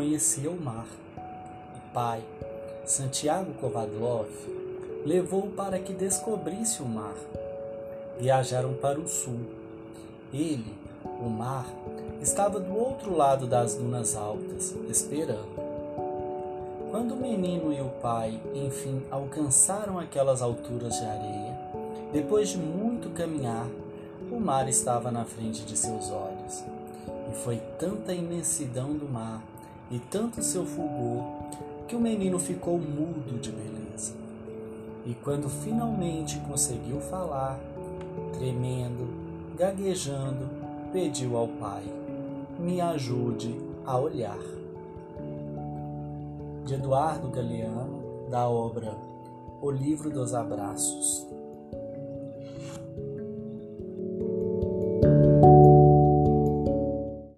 conhecia o mar. O pai, Santiago Kovadlov, levou-o para que descobrisse o mar. Viajaram para o sul. Ele, o mar, estava do outro lado das dunas altas, esperando. Quando o menino e o pai, enfim, alcançaram aquelas alturas de areia, depois de muito caminhar, o mar estava na frente de seus olhos. E foi tanta imensidão do mar e tanto seu fulgor que o menino ficou mudo de beleza. E quando finalmente conseguiu falar, tremendo, gaguejando, pediu ao pai: Me ajude a olhar de Eduardo Galeano, da obra O Livro dos Abraços.